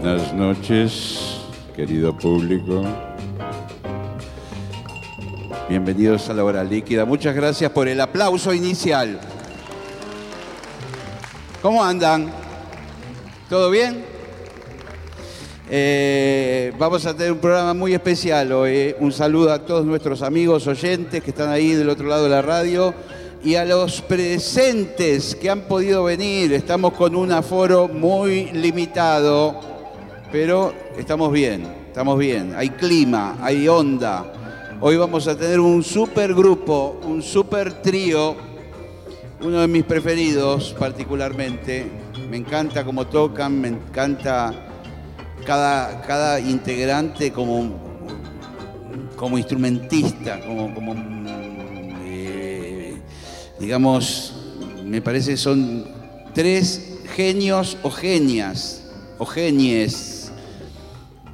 Buenas noches, querido público. Bienvenidos a la hora líquida. Muchas gracias por el aplauso inicial. ¿Cómo andan? ¿Todo bien? Eh, vamos a tener un programa muy especial hoy. Un saludo a todos nuestros amigos oyentes que están ahí del otro lado de la radio y a los presentes que han podido venir. Estamos con un aforo muy limitado, pero estamos bien, estamos bien. Hay clima, hay onda. Hoy vamos a tener un super grupo, un super trío, uno de mis preferidos particularmente. Me encanta cómo tocan, me encanta cada, cada integrante como, como instrumentista, como, como eh, digamos, me parece son tres genios o genias, o genies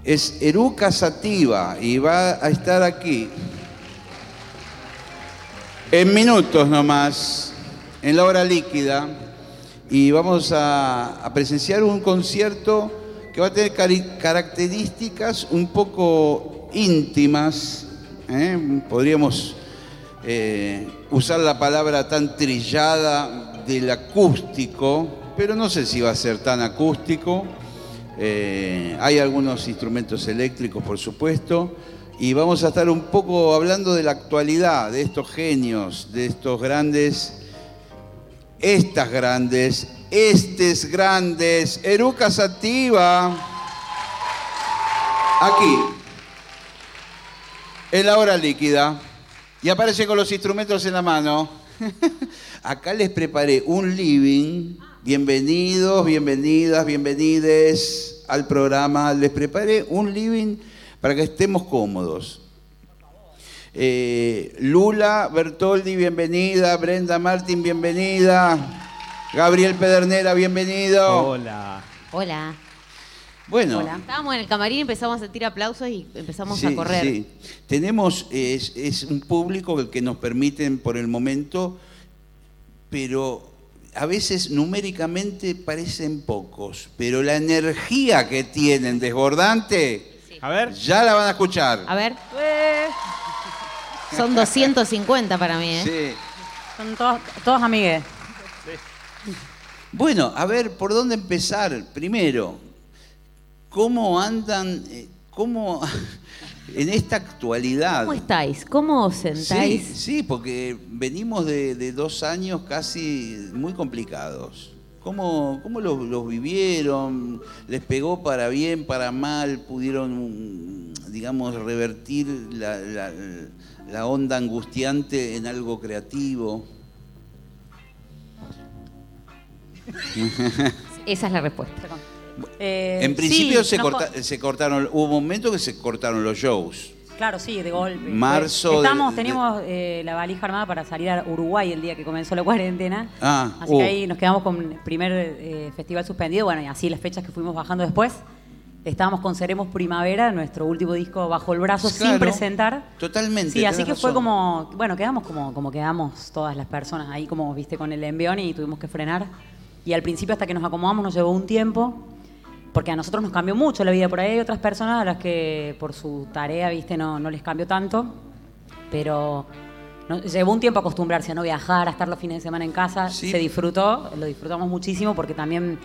es Eruca Sativa y va a estar aquí en minutos nomás, en la hora líquida, y vamos a, presenciar un concierto que va a tener características un poco íntimas, ¿eh? podríamos eh, usar la palabra tan trillada del acústico, pero no sé si va a ser tan acústico. Eh, hay algunos instrumentos eléctricos, por supuesto, y vamos a estar un poco hablando de la actualidad, de estos genios, de estos grandes, estas grandes, estes grandes, Eruca Sativa, aquí, en la hora líquida, y aparece con los instrumentos en la mano. Acá les preparé un living. Bienvenidos, bienvenidas, bienvenides al programa. Les preparé un living para que estemos cómodos. Eh, Lula Bertoldi, bienvenida. Brenda Martín, bienvenida. Gabriel Pedernera, bienvenido. Hola. Hola. Bueno, Hola. Estábamos en el camarín, empezamos a sentir aplausos y empezamos Sí, a correr. sí. Tenemos, es, es un público el que nos permiten por el momento, pero a veces numéricamente parecen pocos, pero la energía que tienen desbordante, A ver. ya la van a escuchar. A ver. Son 250 para mí, ¿eh? Sí. Son todos, todos amigues. Bueno, a ver, ¿por dónde empezar? Primero, ¿cómo andan, eh, cómo en esta actualidad? ¿Cómo estáis? ¿Cómo os sentáis? sí, porque venimos de, de dos años casi muy complicados. ¿Cómo, cómo los, los vivieron? ¿Les pegó para bien, para mal? ¿Pudieron, digamos, revertir la, la- la onda angustiante en algo creativo? Esa es la respuesta. Eh, en principio sí, se, corta- cortaron, hubo momentos que se cortaron los shows. Claro, sí, de golpe. Marzo Estamos, de- teníamos eh, la valija armada para salir a Uruguay el día que comenzó la cuarentena. Ah, Así uh. que ahí nos quedamos con el primer eh, festival suspendido. Bueno, y así las fechas que fuimos bajando después. Estábamos con Seremos Primavera, nuestro último disco bajo el brazo, sin presentar. Totalmente. Sí, así que fue como, bueno, quedamos como, como quedamos todas las personas ahí, como viste, con el envión y tuvimos que frenar. Y al principio, hasta que nos acomodamos, nos llevó un tiempo, porque a nosotros nos cambió mucho la vida. Por ahí hay otras personas a las que por su tarea, viste, no, no les cambió tanto, pero no- llevó un tiempo acostumbrarse a no viajar, a estar los fines de semana en casa. Sí. Se disfrutó, lo disfrutamos muchísimo porque también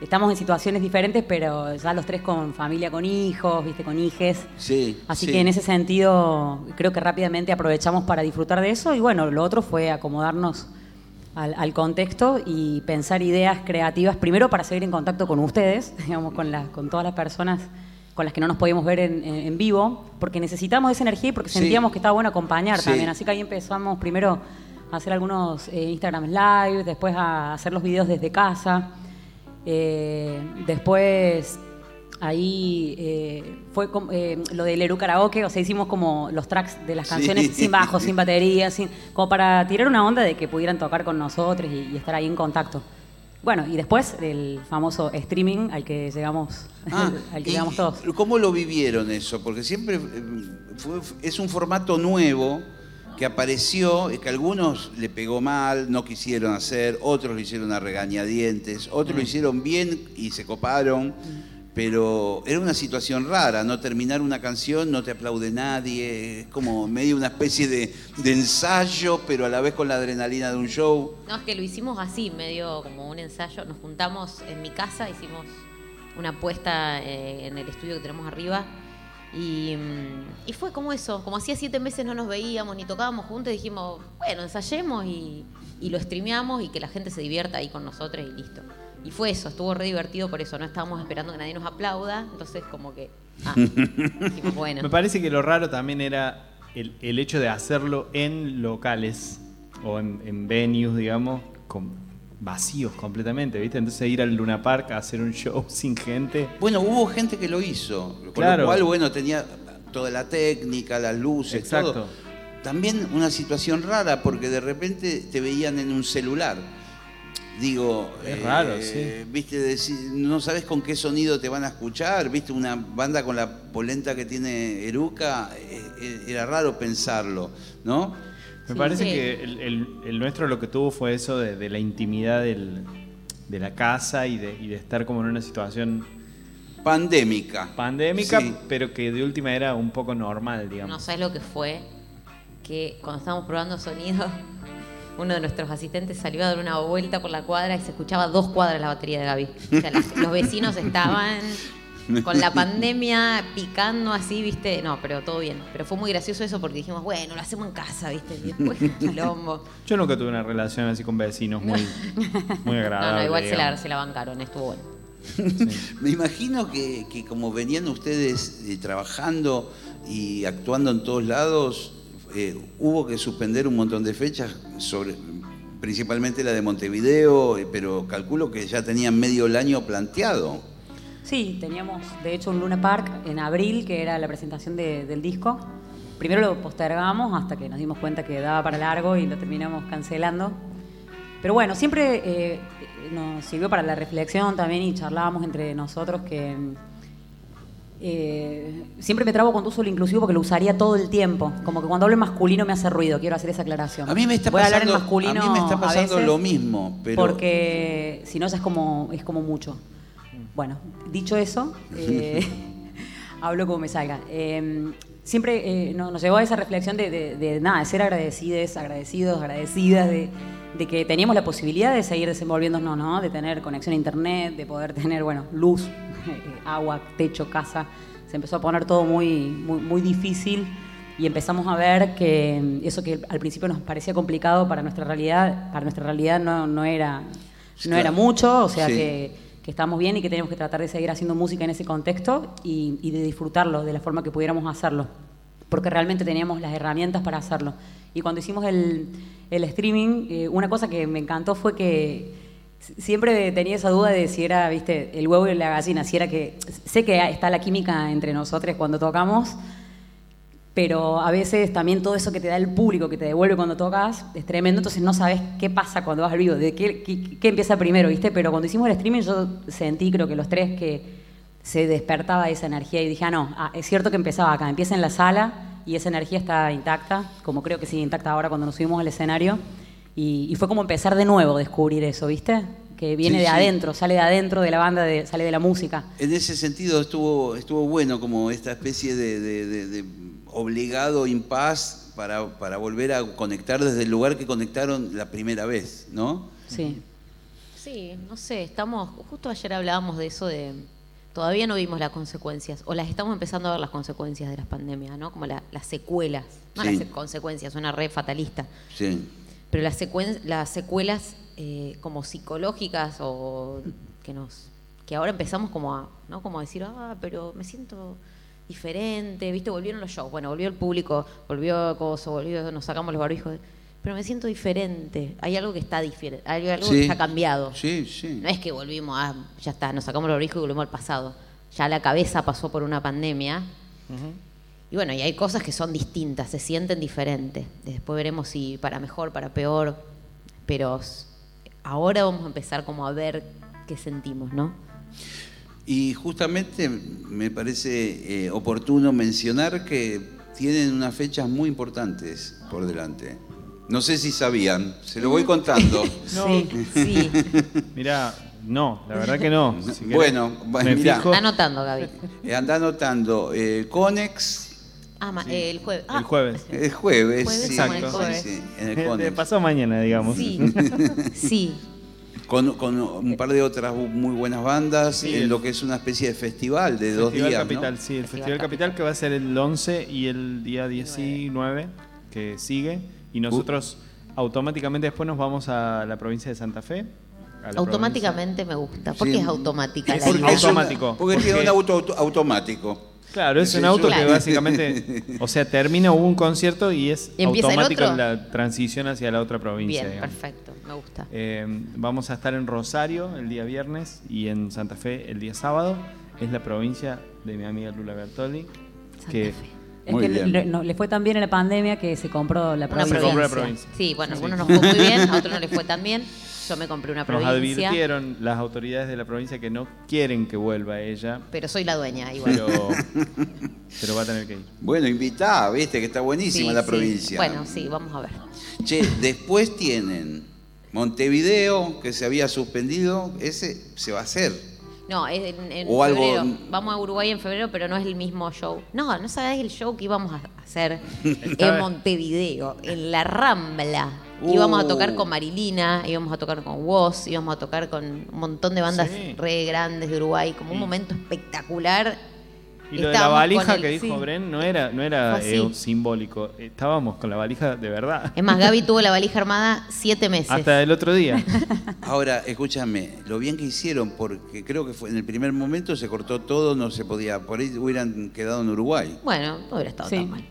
estamos en situaciones diferentes, pero ya los tres con familia, con hijos, viste, con hijes. Sí. Así sí. que en ese sentido creo que rápidamente aprovechamos para disfrutar de eso y bueno, lo otro fue acomodarnos al, al contexto y pensar ideas creativas, primero para seguir en contacto con ustedes, digamos, con, las con todas las personas con las que no nos podíamos ver en, en- en vivo, porque necesitamos esa energía y porque Sí. sentíamos que estaba bueno acompañar Sí. también. Así que ahí empezamos primero a hacer algunos eh, Instagram Live, después a hacer los videos desde casa. Eh, después, ahí eh, fue com- eh, lo del Eru Karaoke, o sea, hicimos como los tracks de las Sí. canciones sin bajo, sin batería, sin, como para tirar una onda de que pudieran tocar con nosotros y, y estar ahí en contacto. Bueno, y después el famoso streaming al que llegamos, Ah, al que llegamos todos. ¿Cómo lo vivieron eso? Porque siempre eh, fue- es un formato nuevo que apareció y que a algunos le pegó mal, no quisieron hacer, otros lo hicieron a regañadientes, otros lo Mm. hicieron bien y se coparon, pero era una situación rara, no terminar una canción, no te aplaude nadie, es como medio una especie de, ensayo, pero a la vez con la adrenalina de un show. No, es que lo hicimos así, medio como un ensayo. Nos juntamos en mi casa, hicimos una apuesta eh, en el estudio que tenemos arriba. Y, mm, y fue como eso, como hacía siete meses no nos veíamos ni tocábamos juntos, dijimos, bueno, ensayemos y, y lo streameamos y que la gente se divierta ahí con nosotros y listo. Y fue eso, estuvo re divertido por eso, no estábamos esperando que nadie nos aplauda, entonces como que, ah, dijimos, bueno. Me parece que lo raro también era el, el hecho de hacerlo en locales o en, en venues, digamos, con vacíos completamente, ¿viste? Entonces ir al Luna Park a hacer un show sin gente. Bueno, hubo gente que lo hizo, con Claro. lo cual, bueno, tenía toda la técnica, las luces, Exacto. todo. También una situación rara, porque de repente te veían en un celular. Digo, Es raro, sí. viste, no sabes con qué sonido te van a escuchar, viste, una banda con la polenta que tiene Eruca, eh, eh, era raro pensarlo, ¿no? Me Sí, parece sí. que el, el- el nuestro lo que tuvo fue eso de, de la intimidad del- de la casa y de, y de estar como en una situación Pandémica. pandémica, Sí. pero que de última era un poco normal, digamos. No sabes lo que fue que cuando estábamos probando sonido, uno de nuestros asistentes salió a dar una vuelta por la cuadra y se escuchaba dos cuadras la batería de Gaby. O sea, las- los vecinos estaban con la pandemia picando así, ¿viste? No, pero todo bien. Pero fue muy gracioso eso porque dijimos, bueno, lo hacemos en casa, ¿viste? Y después, quilombo. Yo nunca tuve una relación así con vecinos muy, muy agradable. No, no, igual se la, se la bancaron, estuvo bueno. Me imagino que, que como venían ustedes eh, trabajando y actuando en todos lados, eh, hubo que suspender un montón de fechas, principalmente la de Montevideo, eh, pero calculo que ya tenían medio el año planteado. Sí, teníamos de hecho un Luna Park en abril, que era la presentación de- del disco. Primero lo postergamos hasta que nos dimos cuenta que daba para largo y lo terminamos cancelando. Pero bueno, siempre eh, nos sirvió para la reflexión también y charlábamos entre nosotros que eh, siempre me trabo cuando uso el inclusivo porque lo usaría todo el tiempo. Como que cuando hablo en masculino me hace ruido, quiero hacer esa aclaración. A mí me está Voy a hablar en pasando, masculino a mí me está pasando veces lo mismo, pero porque si no ya es como, es como mucho. Bueno, dicho eso, eh, hablo como me salga. Eh, siempre eh, no- nos llevó a esa reflexión de, de- de nada, de ser agradecidos, agradecidos, agradecidas, de, de que teníamos la posibilidad de seguir desenvolviéndonos, ¿no? De tener conexión a internet, de poder tener, bueno, luz, agua, techo, casa. Se empezó a poner todo muy, muy, muy difícil y empezamos a ver que mm, eso que al principio nos parecía complicado para nuestra realidad, para nuestra realidad no, no era, no era mucho, o sea Sí. que, que estamos bien y que tenemos que tratar de seguir haciendo música en ese contexto y, y de disfrutarlo de la forma que pudiéramos hacerlo, porque realmente teníamos las herramientas para hacerlo. Y cuando hicimos el, el streaming, eh, una cosa que me encantó fue que siempre tenía esa duda de si era, viste, el huevo y la gallina, si era que, sé que está la química entre nosotros cuando tocamos, pero a veces también todo eso que te da el público, que te devuelve cuando tocas, es tremendo, entonces no sabes qué pasa cuando vas al vivo, de qué, qué- empieza primero, ¿viste? Pero cuando hicimos el streaming yo sentí, creo que los tres, que se despertaba esa energía y dije, ah, no, ah, es cierto que empezaba acá, empieza en la sala y esa energía está intacta, como creo que sigue intacta ahora cuando nos subimos al escenario, y, y fue como empezar de nuevo, descubrir eso, ¿viste? Que viene Sí, de sí. adentro, sale de adentro de la banda, de- sale de la música. en ese sentido estuvo, estuvo bueno como esta especie de, de- de- de obligado impas para, para volver a conectar desde el lugar que conectaron la primera vez, ¿no? Sí. Sí, no sé, estamos, justo ayer hablábamos de eso de, todavía no vimos las consecuencias, o las estamos empezando a ver las consecuencias de las pandemias, ¿no? Como la- las secuelas, no Sí. las se- consecuencias, suena re fatalista, Sí. Pero las, secuen- las secuelas eh, como psicológicas o que nos, que ahora empezamos como a, ¿no? Como a decir, ah, pero me siento diferente, ¿viste? Volvieron los shows, bueno, volvió el público, volvió Coso, volvió, nos sacamos los barbijos. pero me siento diferente. Hay algo que está diferente, hay algo Sí. que está cambiado. Sí, sí. No es que volvimos a, ya está, nos sacamos los brijos y volvimos al pasado. Ya la cabeza pasó por una pandemia. Y bueno, y hay cosas que son distintas, se sienten diferentes. Después veremos si para mejor, para peor. Pero ahora vamos a empezar como a ver qué sentimos, ¿no? Y justamente me parece eh, oportuno mencionar que tienen unas fechas muy importantes por delante. No sé si sabían, se lo voy contando. Sí, sí. Mirá, no, la verdad que no. Si Bueno, bueno, me mirá. fijo. Está anotando, Gaby. Eh, Anda anotando eh, Conex Ah, ma- eh, el jueves. Ah, El jueves. el jueves. Jueves sí, Exacto. sí, Jueves. sí, en el De Conex. pasado mañana, digamos. Sí, sí. Con, con un par de otras muy buenas bandas Sí, en el- lo que es una especie de festival de dos Festival días. Capital, ¿no? sí, el Festival Festival Capital, Capital. que va a ser el 11 y el día 19 que sigue. Y nosotros automáticamente después nos vamos a la provincia de Santa Fe. a la Automáticamente me gusta. ¿Por Sí. qué es automática? Es la porque idea? es automático, Porque, tiene porque- un auto, auto- automático. Claro, es un auto que básicamente, o sea, termina un concierto y es ¿Y automático la transición hacia la otra provincia. Bien, digamos. perfecto, me gusta. Eh, vamos a estar en Rosario el día viernes y en Santa Fe el día sábado. Es la provincia de mi amiga Lula Bertoli. Santa que Fe. Es Muy que bien. le, no, le fue tan bien en la pandemia que se compró la Una provincia. Se compró la provincia. Sí, bueno, a Sí. algunos nos fue muy bien, a otros no les fue tan bien. Yo me compré una Nos provincia, advirtieron las autoridades de la provincia que no quieren que vuelva ella, pero soy la dueña igual. pero, pero va a tener que ir. Bueno, invitá, viste que está buenísima Sí, la sí. provincia. Bueno, sí, vamos a ver. Che, después tienen Montevideo, que se había suspendido, ese se va a hacer. No, es en, en O algo- febrero. Vamos a Uruguay en febrero, pero no es el mismo show. No, no sabés el show que íbamos a hacer en Montevideo, en la Rambla. Uh. Íbamos a tocar con Marilina, íbamos a tocar con Woz, íbamos a tocar con un montón de bandas Sí. re grandes de Uruguay, como un momento espectacular. Y lo de la valija el- que dijo sí. Bren no era, no era eh, simbólico, estábamos con la valija de verdad. Es más, Gaby tuvo la valija armada siete meses. Hasta el otro día. Ahora, escúchame, lo bien que hicieron, porque creo que fue en el primer momento se cortó todo, no se podía, por ahí hubieran quedado en Uruguay. Bueno, no hubiera estado Sí, tan mal.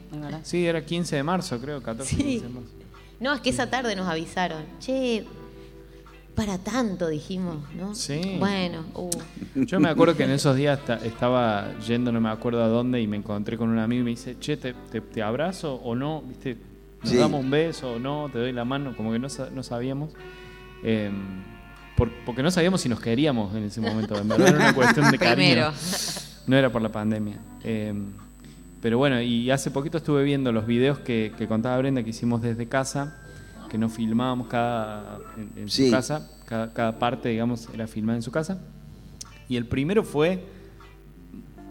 Sí, era 15 de marzo, creo, 14, Sí. 15 de marzo. No, es que esa tarde nos avisaron. Che, para tanto, dijimos, ¿no? Sí. Bueno, uh. Yo me acuerdo que en esos días ta- estaba yendo, no me acuerdo a dónde, y me encontré con un amigo y me dice, che, ¿te, te- te abrazo o no? ¿Viste? ¿Nos Sí. damos un beso o no? ¿Te doy la mano? Como que no, sa- no sabíamos. Eh, por- porque no sabíamos si nos queríamos en ese momento. En verdad era una cuestión de cariño. Primero. No era por la pandemia. Eh, pero bueno, y hace poquito estuve viendo los videos que, que contaba Brenda que hicimos desde casa, que nos filmábamos cada en, en Sí. su casa, cada, cada parte, digamos, era filmada en su casa. Y el primero fue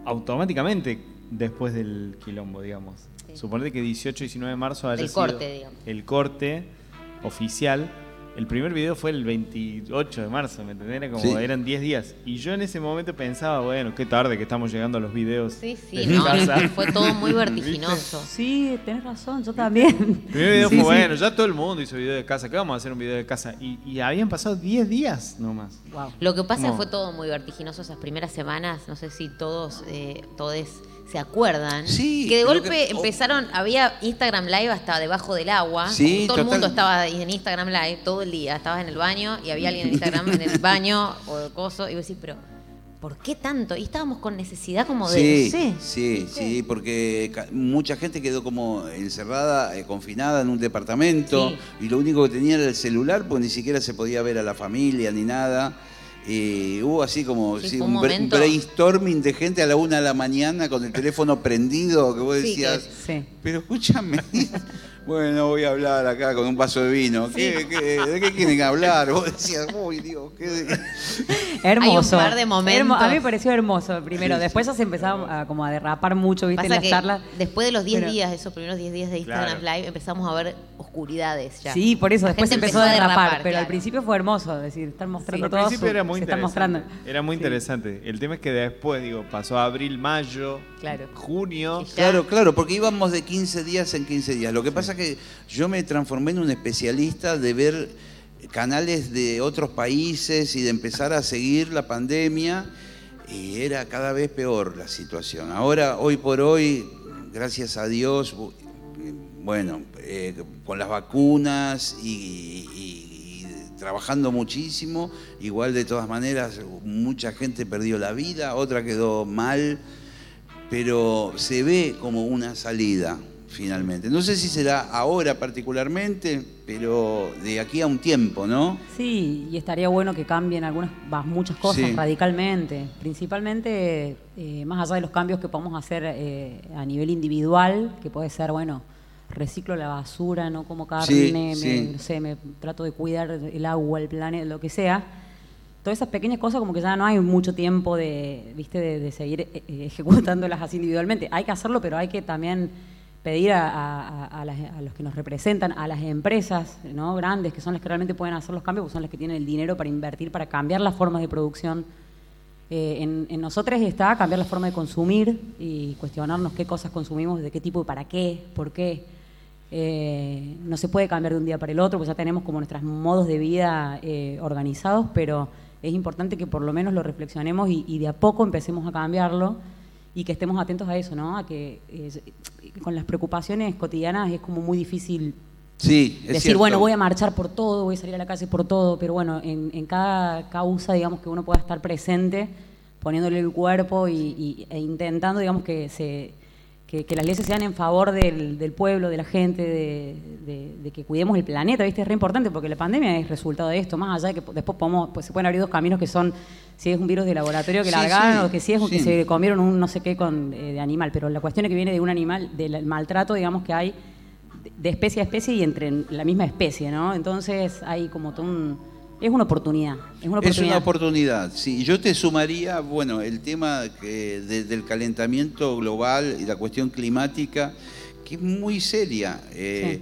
automáticamente después del quilombo, digamos. Sí. Suponete que 18 y 19 de marzo haya El sido corte, digamos. el corte oficial. El primer video fue el 28 de marzo, ¿me entendés? Era como, Sí. eran 10 días. Y yo en ese momento pensaba, bueno, qué tarde que estamos llegando a los videos. Sí, sí, no, fue todo muy vertiginoso. Sí, tenés razón, yo también. El primer video Sí, fue, sí. bueno, ya todo el mundo hizo video de casa, ¿qué vamos a hacer un video de casa? Y, y habían pasado 10 días nomás. Wow. Lo que pasa es No. que fue todo muy vertiginoso esas primeras semanas. No sé si todos, eh, todes se acuerdan. Sí, Que de golpe que- empezaron, había Instagram Live hasta debajo del agua. Sí, todo el mundo estaba en Instagram Live todo el día. Estabas en el baño y había alguien en Instagram en el baño o de coso. Y vos decís, pero ¿por qué tanto? Y estábamos con necesidad como de, Sí, sé. sí, sí, porque mucha gente quedó como encerrada, eh, confinada en un departamento Sí. y lo único que tenía era el celular, pues ni siquiera se podía ver a la familia ni nada. Y hubo así como Sí, sí, fue un, brainstorming de gente a la una de la mañana con el teléfono prendido, que vos Sí, decías, que- pero escúchame, bueno, voy a hablar acá con un vaso de vino, ¿Qué, qué- de qué quieren hablar? Vos decías, uy Dios, qué... Hermoso. par de momentos. Hermo- a mí me pareció hermoso primero. Sí, Después ya se empezaba a, como a derrapar mucho, ¿viste? Pasa en las que charlas. después de los 10 Pero- días, esos primeros 10 días de Instagram Claro. Live, empezamos a ver oscuridades ya. Sí, por eso La después se gente empezó a derrapar, pero claro. al principio fue hermoso, es decir, están mostrando Al todo. principio su- era muy interesante. mostrando. Era muy Sí. interesante. El tema es que después, digo, pasó abril, mayo, Claro. junio. Sí. Claro, claro, porque íbamos de 15 días en 15 días. Lo que pasa que yo me transformé en un especialista de ver canales de otros países y de empezar a seguir la pandemia y era cada vez peor la situación. Ahora, hoy por hoy, gracias a Dios, bu- bueno, eh, con las vacunas y trabajando muchísimo, igual de todas maneras mucha gente perdió la vida, otra quedó mal, pero se ve como una salida finalmente. No sé si será ahora particularmente, pero de aquí a un tiempo, ¿no? Sí, y estaría bueno que cambien algunas, muchas cosas Sí. radicalmente. Principalmente, eh, más allá de los cambios que podemos hacer eh, a nivel individual, que puede ser, bueno, reciclo la basura, no como carne, Sí, me, no sé, me trato de cuidar el agua, el planeta, lo que sea. Todas esas pequeñas cosas como que ya no hay mucho tiempo de, ¿viste? de, de seguir eh, eh, ejecutándolas así individualmente. Hay que hacerlo, pero hay que también pedir a, a- a- las- a los que nos representan, a las empresas ¿no? grandes, que son las que realmente pueden hacer los cambios, porque son las que tienen el dinero para invertir, para cambiar las formas de producción. Eh, en, en nosotros está cambiar la forma de consumir y cuestionarnos qué cosas consumimos, de qué tipo y para qué, por qué. Eh, no se puede cambiar de un día para el otro, pues ya tenemos como nuestros modos de vida eh, organizados, pero es importante que por lo menos lo reflexionemos y, y de a poco empecemos a cambiarlo y que estemos atentos a eso, ¿no? A que eh, con las preocupaciones cotidianas es como muy difícil Sí, es decir, cierto. bueno, voy a marchar por todo, voy a salir a la calle por todo, pero bueno, en, en cada causa, digamos, que uno pueda estar presente, poniéndole el cuerpo y, y- e intentando, digamos, que se que, que las leyes sean en favor del, del pueblo, de la gente, de, de- de que cuidemos el planeta, ¿viste? Es re importante porque la pandemia es resultado de esto, más allá de que después podemos, pues se pueden abrir dos caminos que son si es un virus de laboratorio que Sí, largaron sí, o que si es un que se comieron un no sé qué con, eh, de animal, pero la cuestión es que viene de un animal, del maltrato, digamos, que hay de especie a especie y entre la misma especie, ¿no? Entonces hay como todo un... Es una oportunidad. Es una Es oportunidad. una oportunidad, sí. Yo te sumaría, bueno, el tema que de- del calentamiento global y la cuestión climática, que es muy seria. Eh,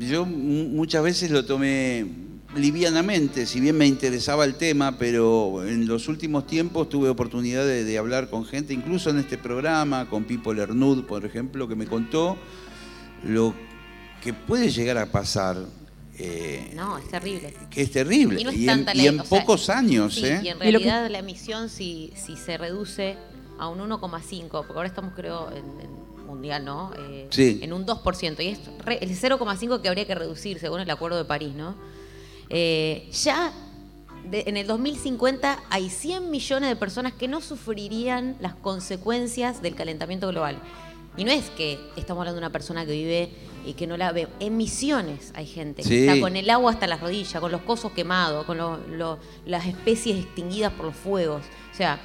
Yo mu- muchas veces lo tomé livianamente, si bien me interesaba el tema, pero en los últimos tiempos tuve oportunidad de, de hablar con gente, incluso en este programa, con Pipo Lernud, por ejemplo, que me contó lo que puede llegar a pasar. Eh, No, es terrible. que es terrible. Y no es en, y en o sea, pocos años, sí, ¿eh? Y en Y realidad la emisión, si, si se reduce a un 1,5, porque ahora estamos, creo, en, en mundial, ¿no? Eh, Sí. En un 2%. Y es re- el 0,5 que habría que reducir, según el Acuerdo de París, ¿no? Eh, ya de- en el 2050 hay 100 millones de personas que no sufrirían las consecuencias del calentamiento global. Y no es que estamos hablando de una persona que vive y que no la ve. En Misiones hay gente que Sí. está con el agua hasta las rodillas, con los cosos quemados, con lo- lo- las especies extinguidas por los fuegos. O sea,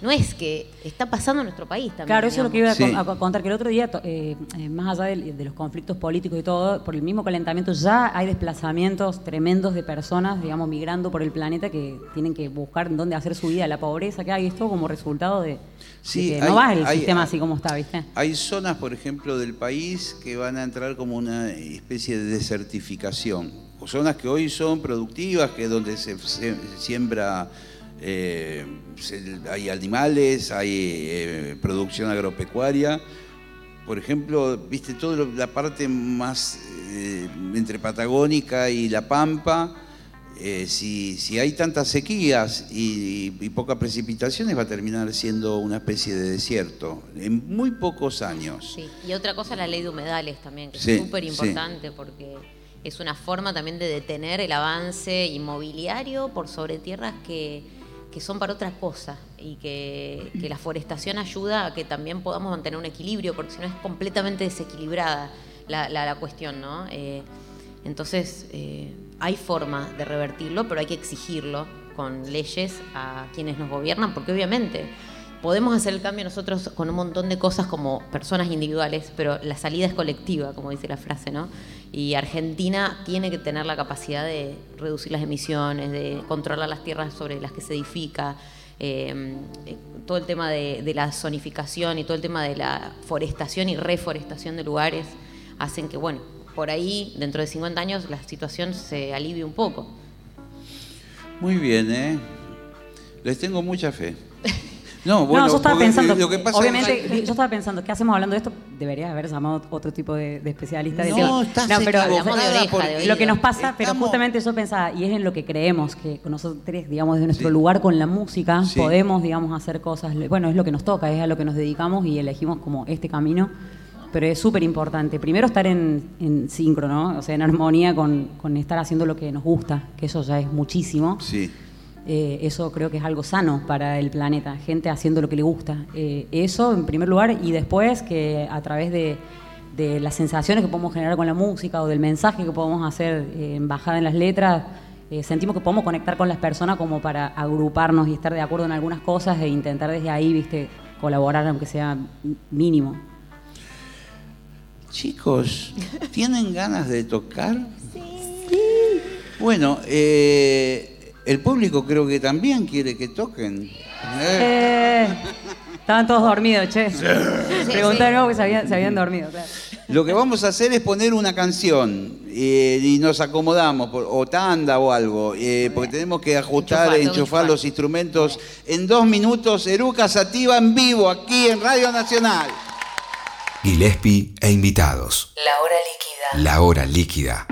no es que está pasando en nuestro país también. Claro, eso es lo que iba a, Sí. con- a contar, que el otro día, to- eh, eh, más allá de, los conflictos políticos y todo, por el mismo calentamiento ya hay desplazamientos tremendos de personas, digamos, migrando por el planeta que tienen que buscar en dónde hacer su vida, la pobreza que hay, esto como resultado de, que hay- no va el hay- sistema hay- así como está, ¿viste? Hay zonas, por ejemplo, del país que van a entrar como una especie de desertificación. O zonas que hoy son productivas, que donde se, se siembra, eh, hay animales, hay eh, producción agropecuaria. Por ejemplo, viste, toda la parte más eh, entre Patagónica y La Pampa, si, si hay tantas sequías y, y pocas precipitaciones, va a terminar siendo una especie de desierto en muy pocos años. Sí, y otra cosa la ley de humedales también, que Sí, es súper importante porque es una forma también de detener el avance inmobiliario por sobre tierras que, que son para otra cosa y que, que la forestación ayuda a que también podamos mantener un equilibrio, porque si no es completamente desequilibrada la, la- la cuestión, ¿no? Eh, entonces, eh, hay forma de revertirlo, pero hay que exigirlo con leyes a quienes nos gobiernan, porque obviamente podemos hacer el cambio nosotros con un montón de cosas como personas individuales, pero la salida es colectiva, como dice la frase, ¿no? Y Argentina tiene que tener la capacidad de reducir las emisiones, de controlar las tierras sobre las que se edifica, eh, eh, todo el tema de, de la zonificación y todo el tema de la forestación y reforestación de lugares hacen que, bueno, por ahí, dentro de 50 años, la situación se alivie un poco. Muy bien, ¿eh? Les tengo mucha fe. No, bueno, no, yo estaba porque pensando, lo que pasa obviamente, es- yo estaba pensando, ¿qué hacemos hablando de esto? Deberías haber llamado otro tipo de, de especialista. de No, estás pero Hablamos de oreja, de lo que nos pasa, pero justamente yo pensaba, y es en lo que creemos, que nosotros tres, digamos, desde nuestro Sí. lugar con la música, Sí. podemos, digamos, hacer cosas, bueno, es lo que nos toca, es a lo que nos dedicamos y elegimos como este camino. pero es súper importante. Primero estar en, en sincro, ¿no? O sea, en armonía con, con estar haciendo lo que nos gusta, que eso ya es muchísimo. Sí. Eh, eso creo que es algo sano para el planeta, gente haciendo lo que le gusta. Eh, eso en primer lugar y después que a través de, de las sensaciones que podemos generar con la música o del mensaje que podemos hacer eh, en bajada en las letras, eh, sentimos que podemos conectar con las personas como para agruparnos y estar de acuerdo en algunas cosas e intentar desde ahí, viste, colaborar aunque sea mínimo. Chicos, ¿tienen ganas de tocar? Sí. Bueno, eh, el público creo que también quiere que toquen. Eh, Eh, estaban todos dormidos, che. Pregunté de nuevo que se habían, se habían dormido. claro. Lo que vamos a hacer es poner una canción eh, y nos acomodamos, por- o tanda o algo, eh, porque tenemos que ajustar, e enchufar enchufar. los instrumentos. En dos minutos, Eruca Sativa en vivo, aquí en Radio Nacional. Gillespie e invitados. La hora líquida. La hora líquida.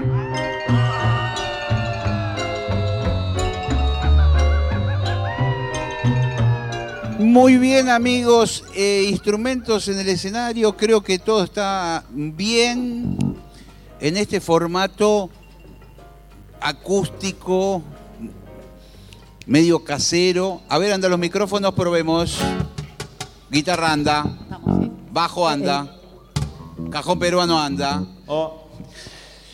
Muy bien amigos, Eh, instrumentos en el escenario, creo que todo está bien en este formato acústico, medio casero. A ver, anda los micrófonos, probemos. Guitarra anda, bajo anda, cajón peruano anda. Oh,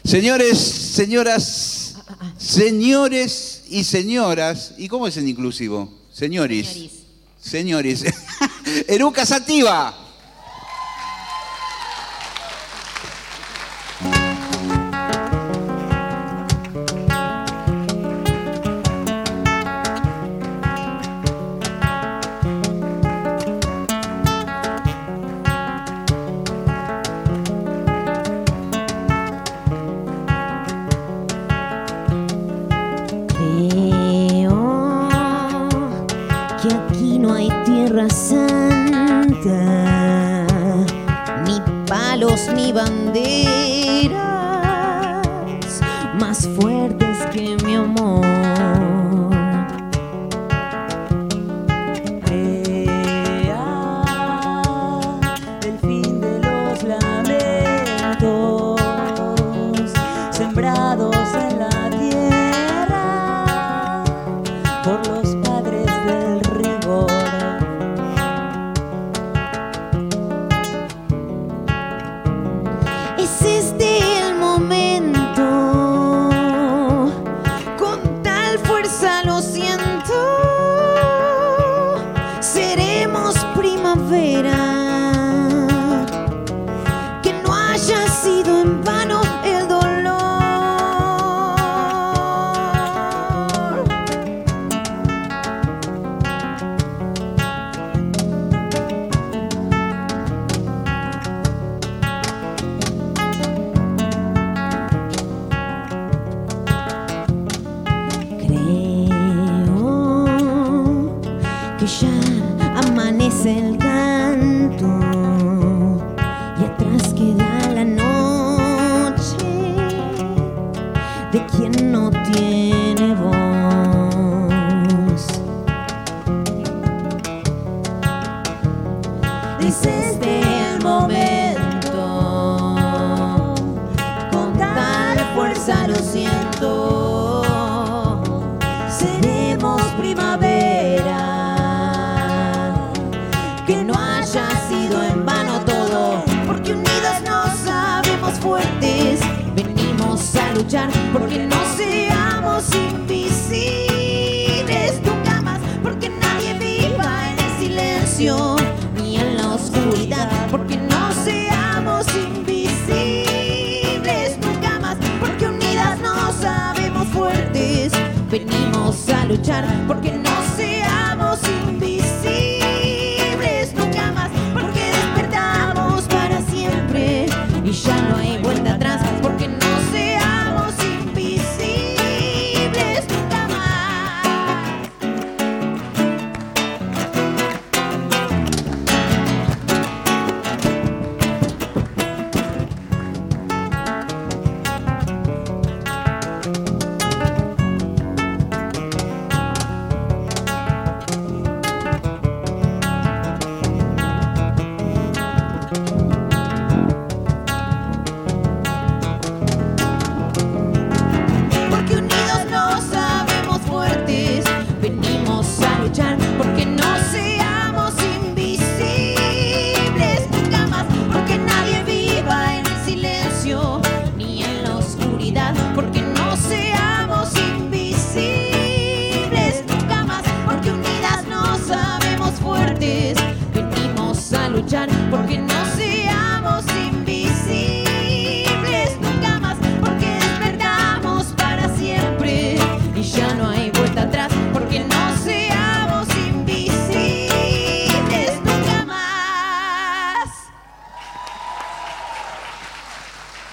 Señores, señoras, señores y señoras, ¿y cómo es en inclusivo? Señoris. Señores. Eruca Sativa.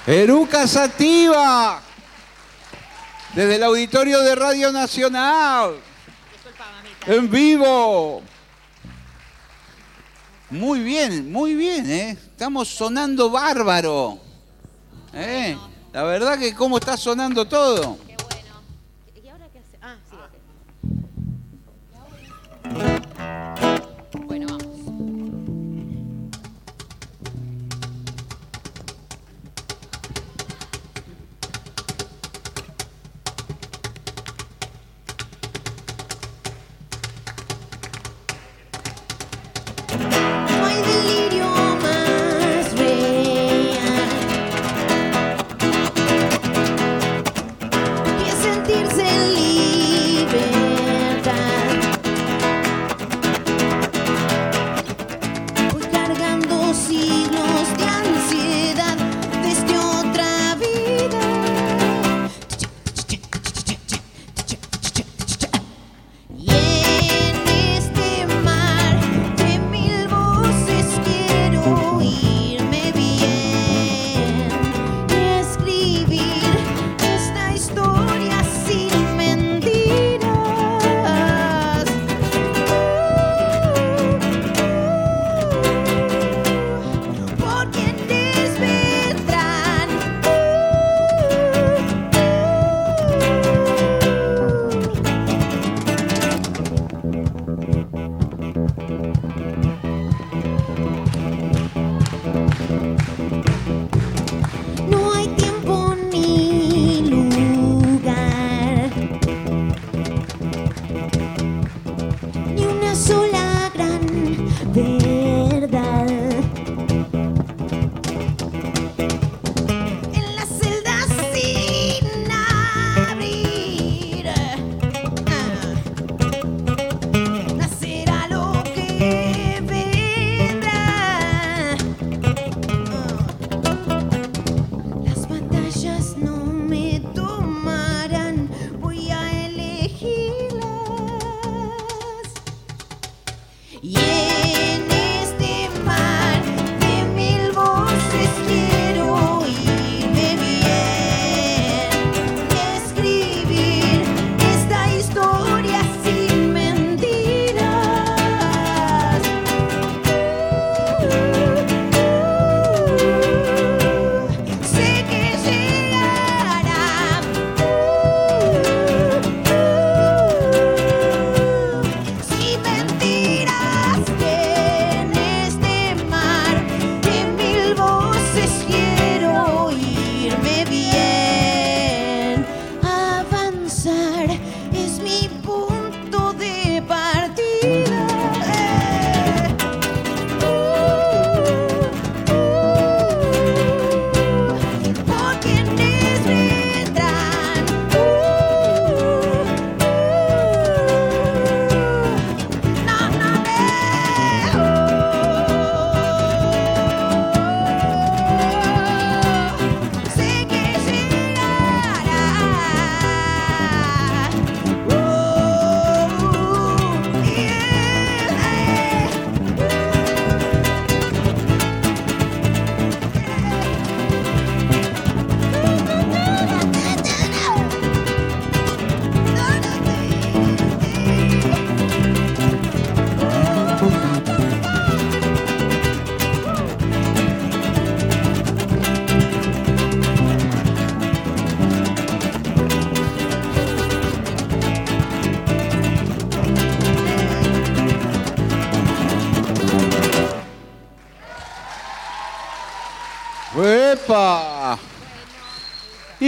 Eruca Sativa. Desde el auditorio de Radio Nacional. En vivo. Muy bien, muy bien, ¿eh? Estamos sonando bárbaro. ¿Eh? La verdad que cómo está sonando todo.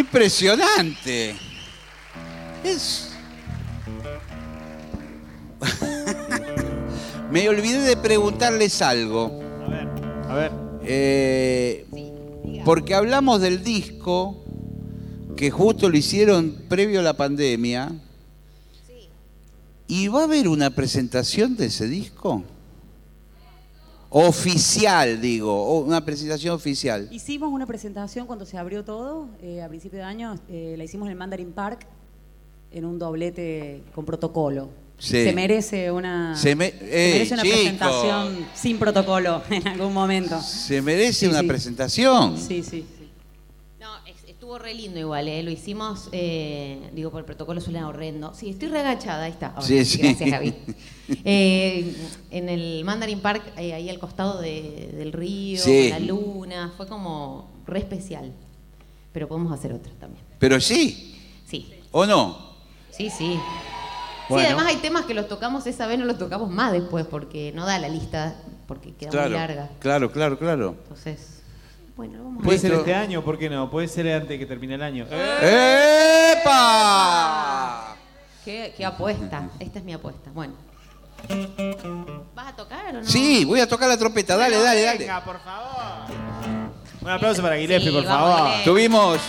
Impresionante. Es... Me olvidé de preguntarles algo. A ver, a ver. Eh, porque hablamos del disco que justo lo hicieron previo a la pandemia. ¿Y va a haber una presentación de ese disco? Oficial, digo, una presentación oficial. Hicimos una presentación cuando se abrió todo, eh, a principio de año, eh, la hicimos en el Mandarin Park, en un doblete con protocolo. Sí. Se merece una, Se me- se ¡Ey, merece una presentación sin protocolo en algún momento. Se merece Sí, una sí. presentación. Sí, sí. Estuvo re lindo igual, ¿eh? Lo hicimos, eh, digo, por el protocolo suena horrendo. Sí, estoy regachada, ahí está. Ahora, Sí, sí. Gracias, Gaby. Eh, en el Mandarin Park, eh, ahí al costado de- del río, Sí. la luna, fue como re especial. Pero podemos hacer otra también. Pero sí, Sí, ¿o no? sí, sí. Bueno. Sí, además hay temas que los tocamos esa vez, no los tocamos más después, porque no da la lista, porque queda Claro, muy larga. claro, claro, claro. Entonces, bueno, lo vamos a Puede ser este año, ¿por qué no? Puede ser antes de que termine el año. ¡Epa! ¿Qué, qué apuesta? Esta es mi apuesta. Bueno. ¿Vas a tocar o no? Sí, voy a tocar la trompeta, dale, Bueno, dale, dale. venga, por favor. Un aplauso para Gillespie, Sí, por vamos, favor. Tuvimos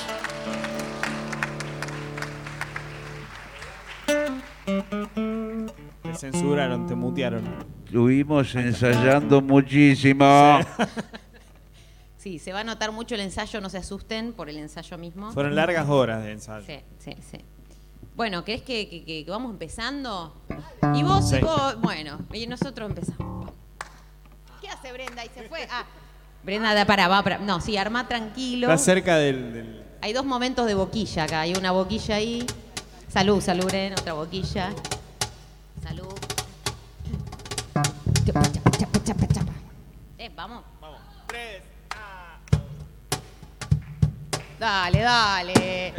Te censuraron, te mutearon. Estuvimos ensayando muchísimo. Sí, se va a notar mucho el ensayo, no se asusten por el ensayo mismo. Fueron largas horas de ensayo. Sí, sí, sí. Bueno, ¿querés que, que- que- que vamos empezando? Y vos, Sí. vos, bueno, y nosotros empezamos. ¿Qué hace Brenda? Y se fue. Ah, Brenda, da para, va para. No, sí, arma tranquilo. Está cerca del, del- Hay dos momentos de boquilla acá. Hay una boquilla ahí. Salud, salud, Bren, otra boquilla. Salud. Eh, vamos. Vamos. Dale, dale.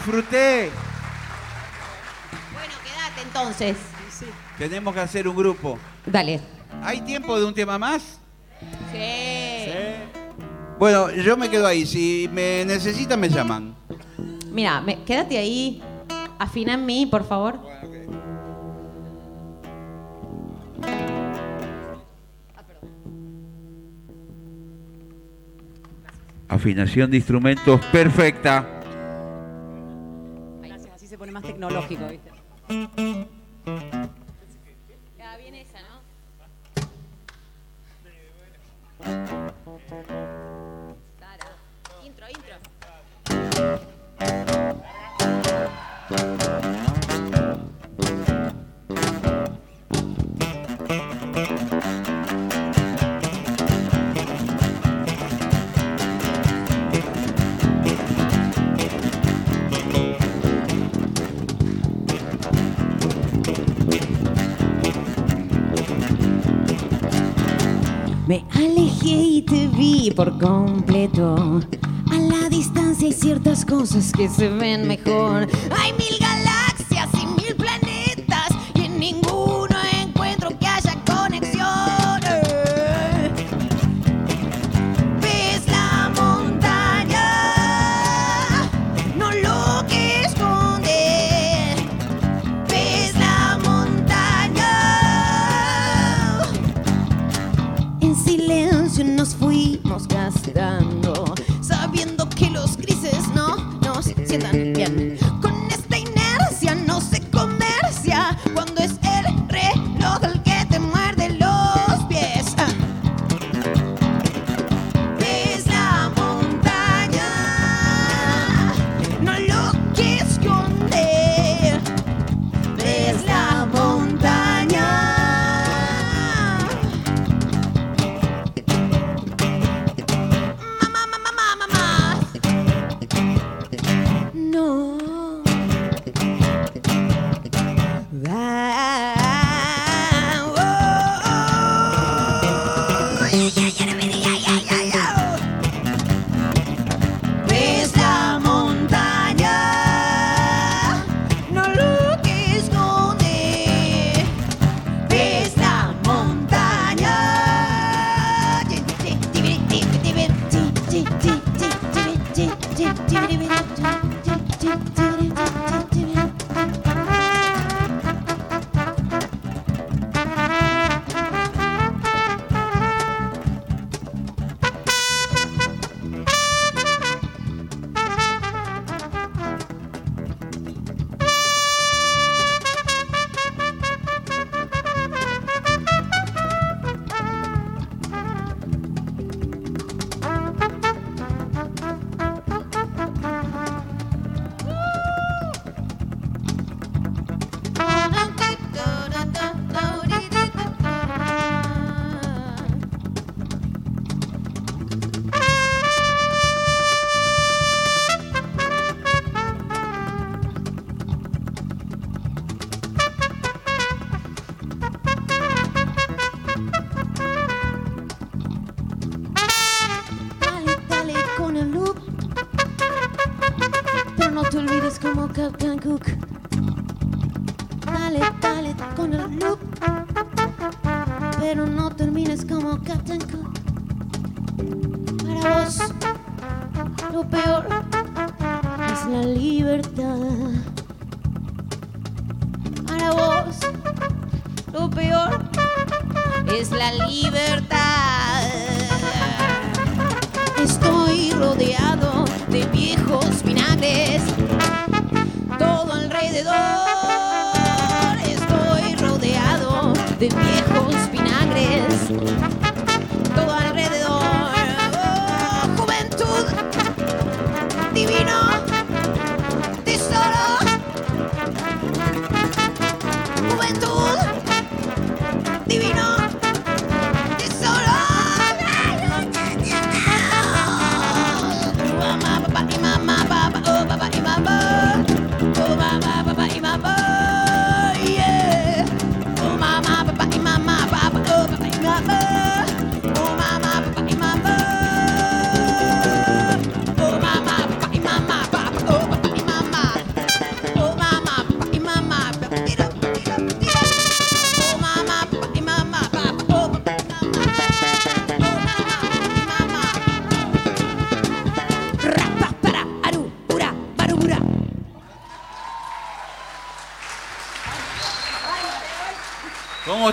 disfruté. Bueno, quédate entonces. Tenemos que hacer un grupo. Dale. ¿Hay tiempo de un tema más? Sí. Bueno, yo me quedo ahí. Si me necesitan, me llaman. Mira, quédate ahí. Afina en mí, por favor. Afinación de instrumentos perfecta más tecnológico, ¿viste? Ah, viene esa, ¿no? Me alejé y te vi por completo. A la distancia hay ciertas cosas que se ven mejor. Ay, mi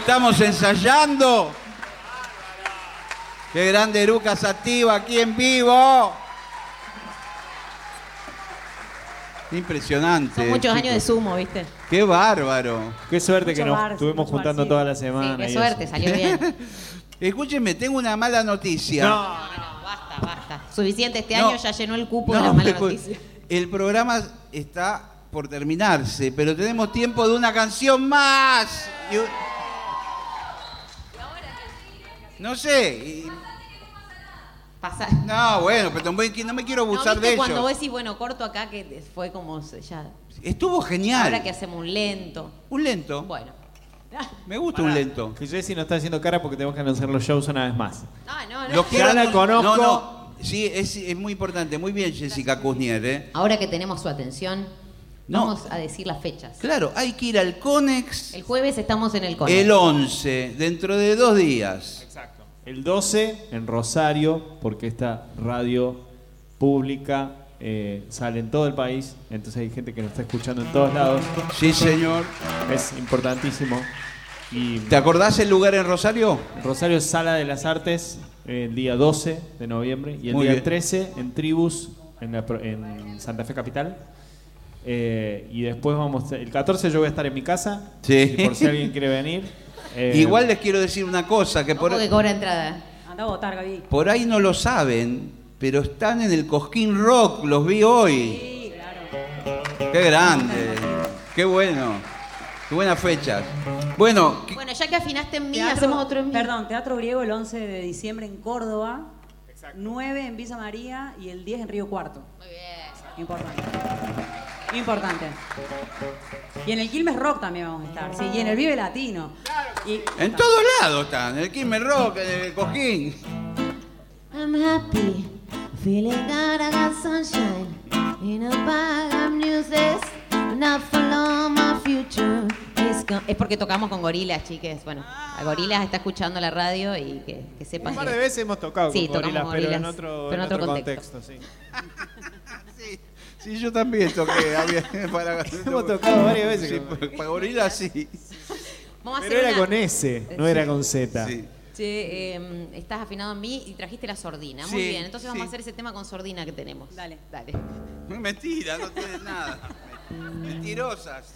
estamos ensayando? Qué grande Eruca Sativa aquí en vivo. Impresionante. Son muchos años de sumo, ¿viste? Qué bárbaro. Qué suerte Mucho que nos bar, estuvimos juntando barcito. toda la Sí, semana. qué y suerte, eso. salió bien. Escúchenme, tengo una mala noticia. No, No, no, basta, basta. Suficiente, este No. año ya llenó el cupo No, de la mala noticia. El programa está por terminarse, pero tenemos tiempo de una canción más. Y un- No sé. y- Pasa. No, bueno, pero no me- no quiero No, abusar ¿viste de cuando ellos. vos decís, bueno, corto acá, que fue como se- ya. Estuvo genial. Ahora que hacemos un lento. Un lento. Bueno. Me gusta un lento. Que Jessy nos está haciendo cara porque tenemos que anunciar los shows una vez más. No, no, no. Lo quiero la conozco. No, no. Sí, es, es muy importante. Muy bien, Jessica Kuznier, ¿eh? Ahora que tenemos su atención, No. vamos a decir las fechas. Claro, hay que ir al Conex El jueves estamos en el Conex. el 11, dentro de dos días. El 12 en Rosario, porque esta radio pública eh, sale en todo el país, entonces hay gente que nos está escuchando en todos lados. Sí, señor. Es importantísimo. Y ¿Te acordás el lugar en Rosario? Rosario es Sala de las Artes el día 12 de noviembre y el Muy día bien. 13 en Tribus en, la pro- en Santa Fe Capital. Eh, y después vamos, el 14 yo voy a estar en mi casa, Sí. y por si alguien quiere venir. Eh, Igual les quiero decir una cosa, que por, ¿Cómo que cobra entrada? Anda a votar, Gaby. por ahí no lo saben, pero están en el Cosquín Rock, los vi hoy. Sí, claro. Qué grande, qué bueno, qué buenas fechas. Bueno, ¿qué- Bueno, ya que afinaste en mí, Teatro- hacemos otro en mí. Perdón, Teatro Griego el 11 de diciembre en Córdoba, 9 en Villa María y el 10 en Río Cuarto. Muy bien. Importante. Importante. Y en el Quilmes Rock también vamos a estar, sí, y en el Vive Latino. Y en todos lados están, en el Quilmes Rock, en el Cosquín. I'm happy, feeling that I got sunshine in a bag of news. Not follow my future. Es porque tocamos con gorilas, chiques. Bueno, a gorilas está escuchando la radio y que, que sepan Un par que- de veces hemos tocado Sí, con tocamos gorilas, pero en gorilas, otro, pero en otro contexto. sí. Sí, sí, yo también toqué. había- para, Hemos tocado varias veces Sí, con- para gorilas sí. Vamos a Pero hacer era una- con S, no era con Z. sí. Che, eh, estás afinado en mí y trajiste la sordina. Muy bien, entonces vamos sí. a hacer ese tema con sordina que tenemos. Dale. Dale. Mentira, no tienes nada. Mentirosas.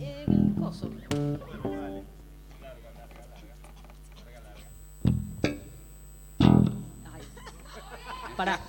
Eh, coso. Pará.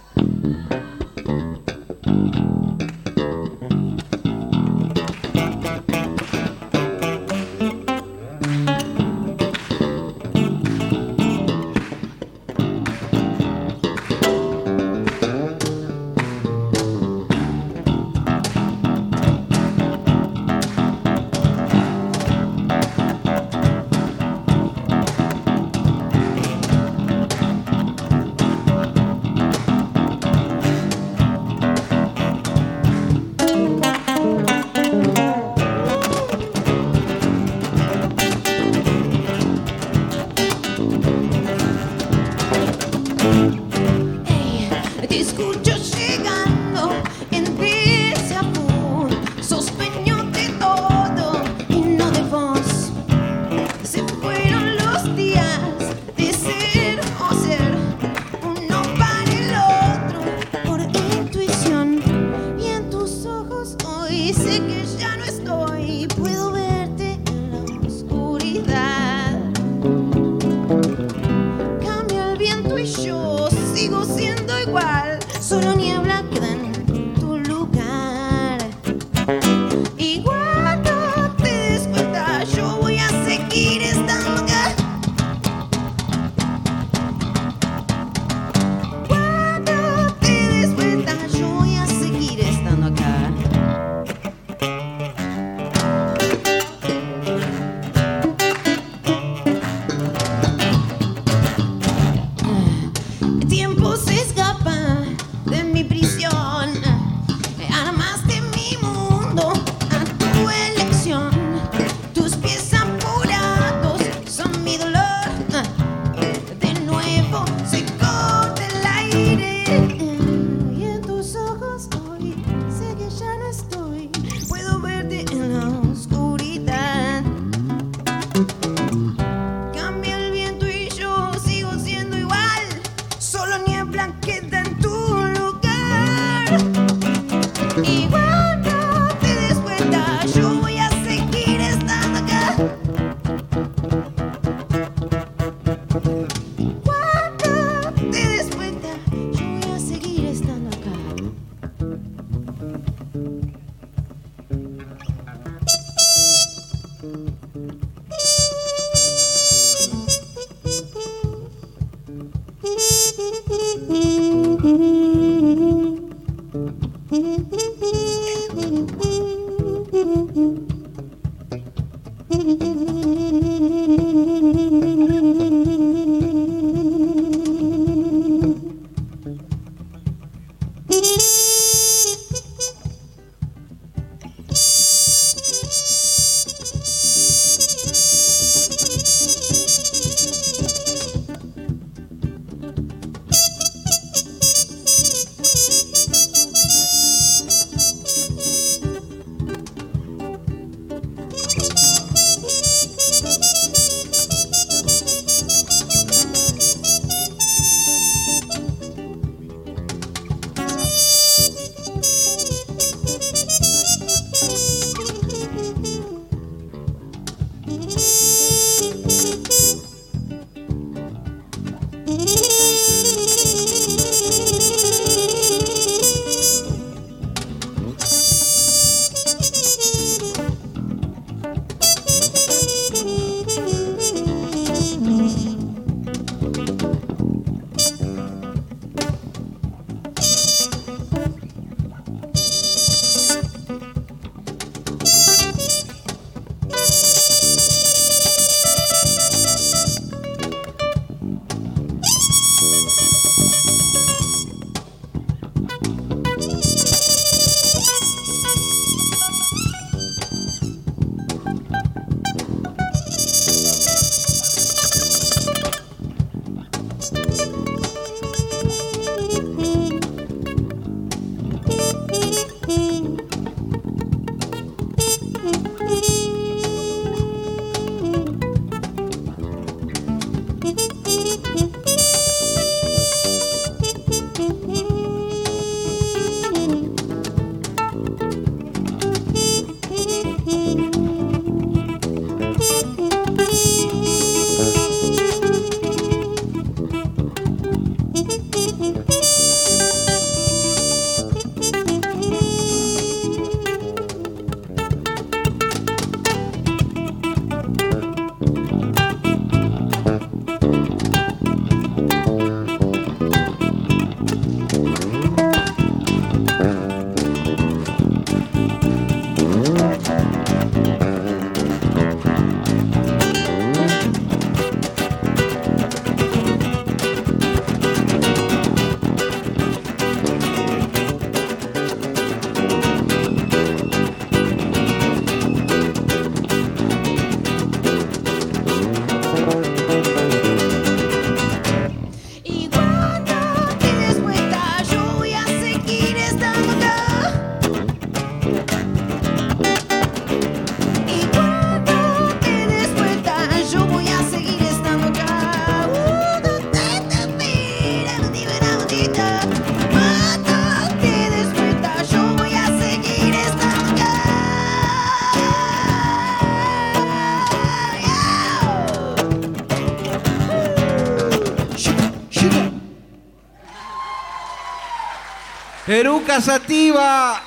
Eruca Sativa,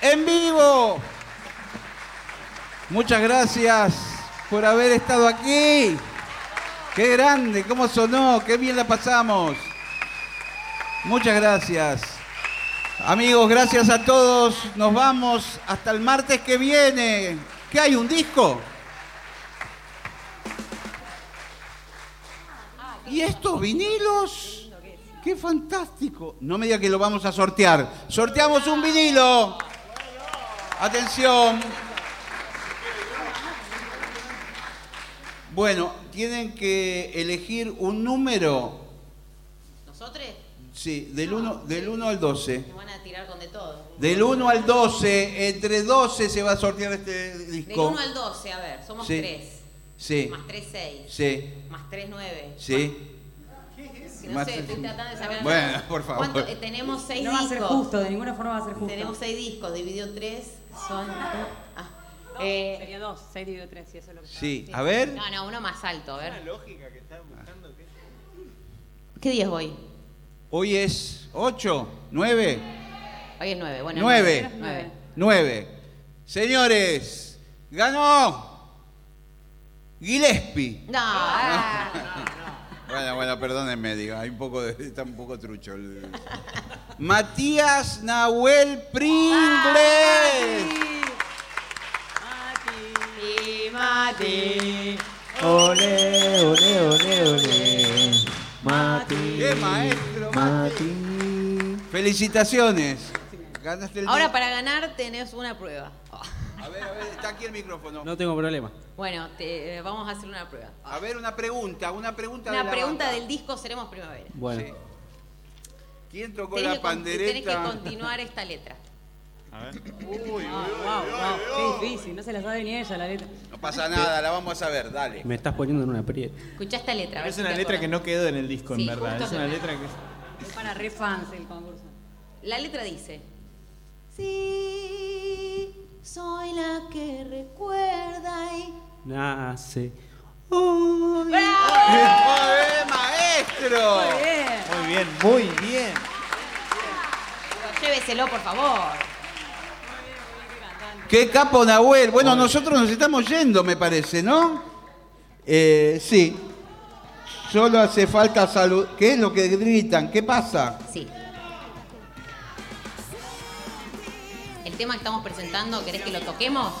en vivo. Muchas gracias por haber estado aquí. Qué grande, cómo sonó, qué bien la pasamos. Muchas gracias. Amigos, gracias a todos. Nos vamos hasta el martes que viene. ¿Qué hay? ¿Un disco? ¿Y estos vinilos? ¡Qué fantástico! No me diga que lo vamos a sortear. Sorteamos un vinilo. Atención. Bueno, tienen que elegir un número. ¿Nosotros? Sí, del 1 del uno al 12. Nos van a tirar con de todo. Del 1 al 12, entre 12 se va a sortear este Del disco. 1 al 12, a ver, somos Sí. 3. Sí, Más 3, 6. sí, Más 3, 9. sí. No Más sé, tres, estoy tratando de sacar. Bueno, por favor. ¿Cuánto? Eh, tenemos 6 No va a ser discos. justo, de ninguna forma va a ser justo. Tenemos 6 discos, dividido 3 son. Ah. Dos, Eh, sería dos, seis dividido tres, si eso es lo que Sí, a ver. no, no, uno más alto, a ver. ¿Qué día es hoy? Hoy es 8, 9, Hoy es 9. Bueno, 9. nueve. 9. Señores, ganó Gillespie. No, ah, Bueno, bueno, perdónenme, digo, hay un poco de, está un poco trucho. el- Matías Nahuel Pringles. Mati, Mati. Ole, ole, ole, ole. Mati. ¡Qué maestro! Mati. Felicitaciones. Ganaste el ahora para ganar tenés una prueba. A ver, a ver, está aquí el micrófono. No tengo problema. Bueno, te- eh, vamos a hacer una prueba. A ver, una pregunta, una pregunta de Una la pregunta banda. del disco Seremos Primavera. Bueno, Sí. ¿Quién tocó Tenés la que, con- tenés que pandereta? continuar esta letra. A ver. Wow, wow, wow. Qué difícil, no se la sabe ni ella la letra. No pasa nada, la vamos a ver, dale. me estás poniendo en una aprieta. Escuchá esta letra. a ver Es si una te letra acordás. que no quedó en el disco, en Sí, verdad. justo Es una que- letra que. Es para re fans el concurso. La letra dice: Sí, soy la que recuerda y Nace. ¡Muy bien, maestro! Bien. Muy bien, muy bien. Lléveselo, por favor. ¡Qué capo Nahuel! Bueno, nosotros nos estamos yendo, me parece, ¿no? Eh, sí. Solo hace falta salud. ¿Qué es lo que gritan? ¿Qué pasa? Sí. Tema que estamos presentando, ¿querés que lo toquemos?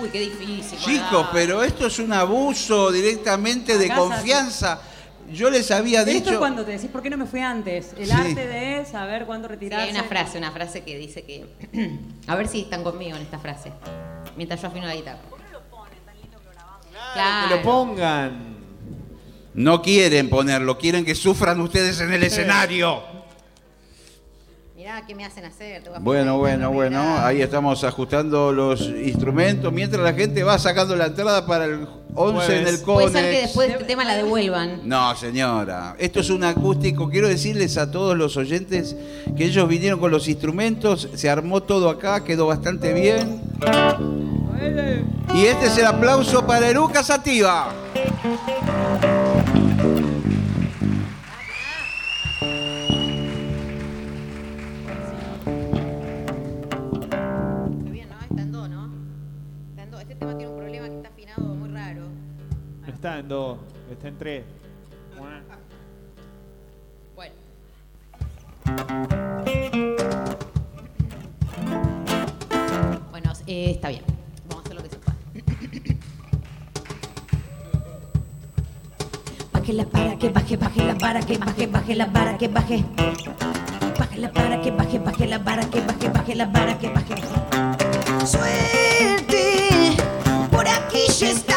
Uy, qué difícil. Chicos, pero esto es un abuso directamente de Acá confianza. Yo les había Esto es dicho. cuando te decís, ¿por qué no me fui antes? El Sí. arte de saber cuándo Sí, retirarse. hay una frase, una frase que dice que. A ver si están conmigo en esta frase. Mientras yo afino la guitarra. Claro. Que lo pongan. No quieren ponerlo, quieren que sufran ustedes en el escenario. Mirá qué me hacen hacer. te voy a Bueno, bueno, bueno. Ahí estamos ajustando los instrumentos mientras la gente va sacando la entrada para el 11 en el. Puede ser que después de este tema la devuelvan. No, señora. Esto es un acústico. Quiero decirles a todos los oyentes que ellos vinieron con los instrumentos, se armó todo acá, quedó bastante bien. Y este es el aplauso para Eruca Sativa. No está en dos, está en tres. Bueno. Bueno, eh, está bien. Vamos a hacer lo que se pueda. Baje la para que baje, baje la para que baje, baje la para que baje. Baje la para que baje, baje la para que baje, baje la para que baje. Suerte, por aquí ya he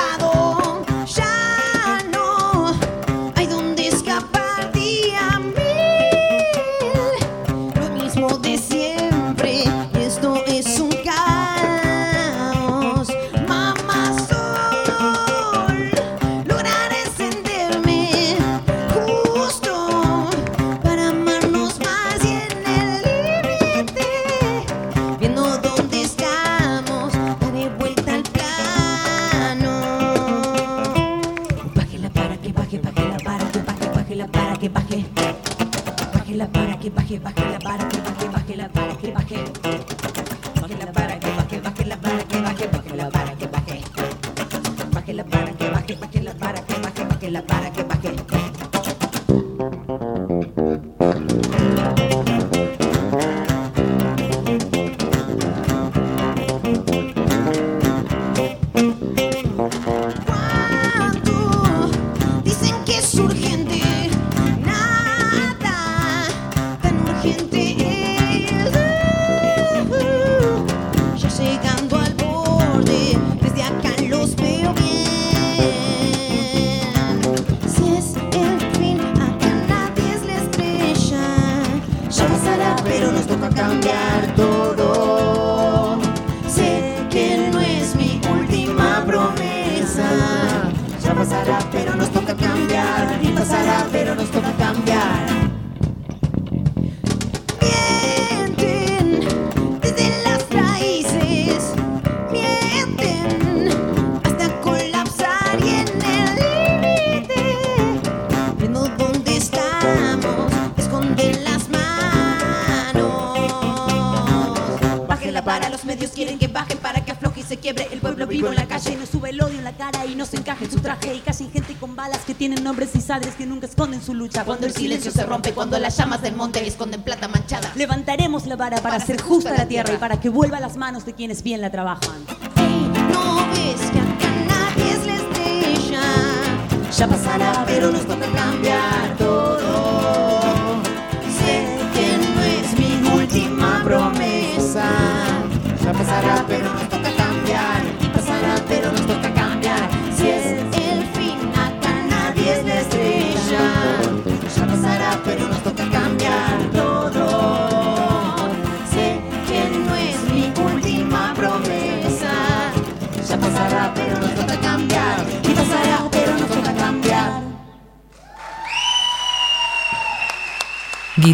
tan sadres que nunca esconden su lucha. Cuando el silencio se rompe, cuando las llamas del monte esconden plata manchada. Levantaremos la vara para hacer justa la tierra y para que vuelva a las manos de quienes bien la trabajan. Ey, no ves que acá nadie es la estrella. Ya pasará, pero nos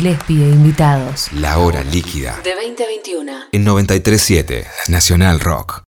Gillespie e invitados. La hora líquida De 2021. en 937 Nacional Rock.